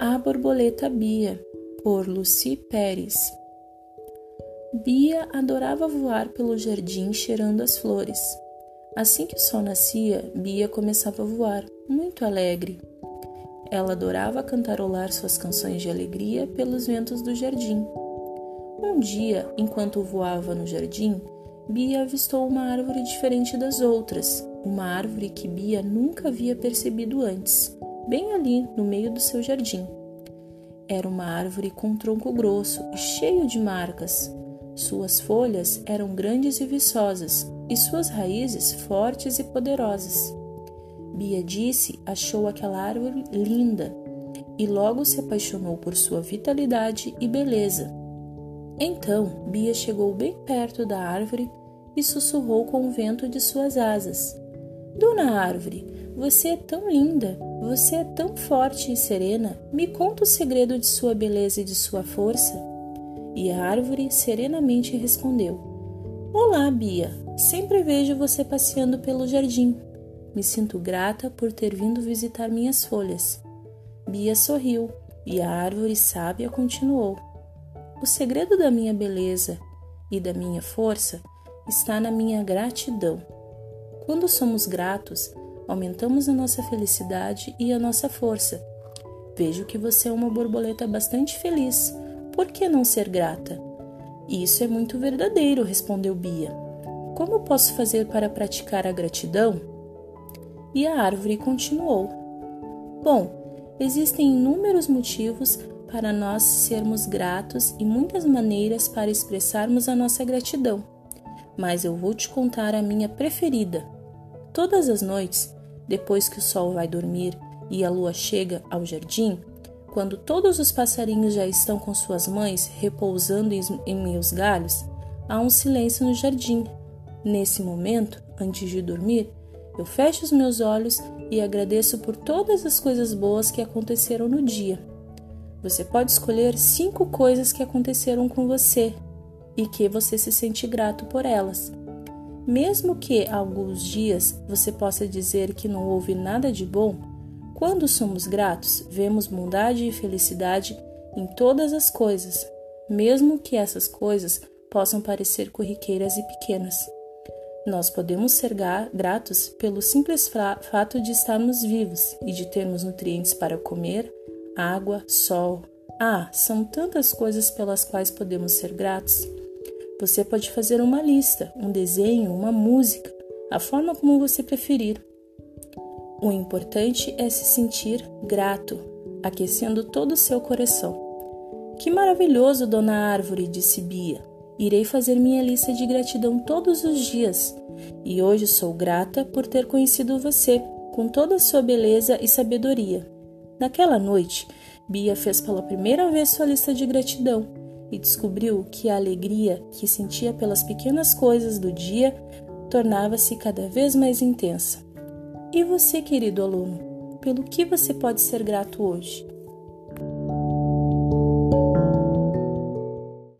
A borboleta Bia, por Lucy Pérez. Bia adorava voar pelo jardim cheirando as flores. Assim que o sol nascia, Bia começava a voar, muito alegre. Ela adorava cantarolar suas canções de alegria pelos ventos do jardim. Um dia, enquanto voava no jardim, Bia avistou uma árvore diferente das outras, uma árvore que Bia nunca havia percebido antes bem ali no meio do seu jardim. Era uma árvore com um tronco grosso e cheio de marcas. Suas folhas eram grandes e viçosas e suas raízes fortes e poderosas. Bia disse achou aquela árvore linda e logo se apaixonou por sua vitalidade e beleza. Então Bia chegou bem perto da árvore e sussurrou com o vento de suas asas: Dona Árvore, você é tão linda, você é tão forte e serena. Me conta o segredo de sua beleza e de sua força. E a árvore serenamente respondeu: Olá, Bia. Sempre vejo você passeando pelo jardim. Me sinto grata por ter vindo visitar minhas folhas. Bia sorriu e a árvore sábia continuou: O segredo da minha beleza e da minha força está na minha gratidão. Quando somos gratos, aumentamos a nossa felicidade e a nossa força. Vejo que você é uma borboleta bastante feliz. Por que não ser grata? Isso é muito verdadeiro, respondeu Bia. Como posso fazer para praticar a gratidão? E a árvore continuou. Bom, existem inúmeros motivos para nós sermos gratos e muitas maneiras para expressarmos a nossa gratidão. Mas eu vou te contar a minha preferida. Todas as noites depois que o sol vai dormir e a lua chega ao jardim, quando todos os passarinhos já estão com suas mães repousando em meus galhos, há um silêncio no jardim. Nesse momento, antes de dormir, eu fecho os meus olhos e agradeço por todas as coisas boas que aconteceram no dia. Você pode escolher cinco coisas que aconteceram com você e que você se sente grato por elas. Mesmo que alguns dias você possa dizer que não houve nada de bom, quando somos gratos, vemos bondade e felicidade em todas as coisas, mesmo que essas coisas possam parecer corriqueiras e pequenas. Nós podemos ser gratos pelo simples fato de estarmos vivos e de termos nutrientes para comer, água, sol. Ah, são tantas coisas pelas quais podemos ser gratos. Você pode fazer uma lista, um desenho, uma música, a forma como você preferir. O importante é se sentir grato, aquecendo todo o seu coração. Que maravilhoso, dona Árvore, disse Bia. Irei fazer minha lista de gratidão todos os dias. E hoje sou grata por ter conhecido você, com toda a sua beleza e sabedoria. Naquela noite, Bia fez pela primeira vez sua lista de gratidão e descobriu que a alegria que sentia pelas pequenas coisas do dia tornava-se cada vez mais intensa. E você, querido aluno, pelo que você pode ser grato hoje?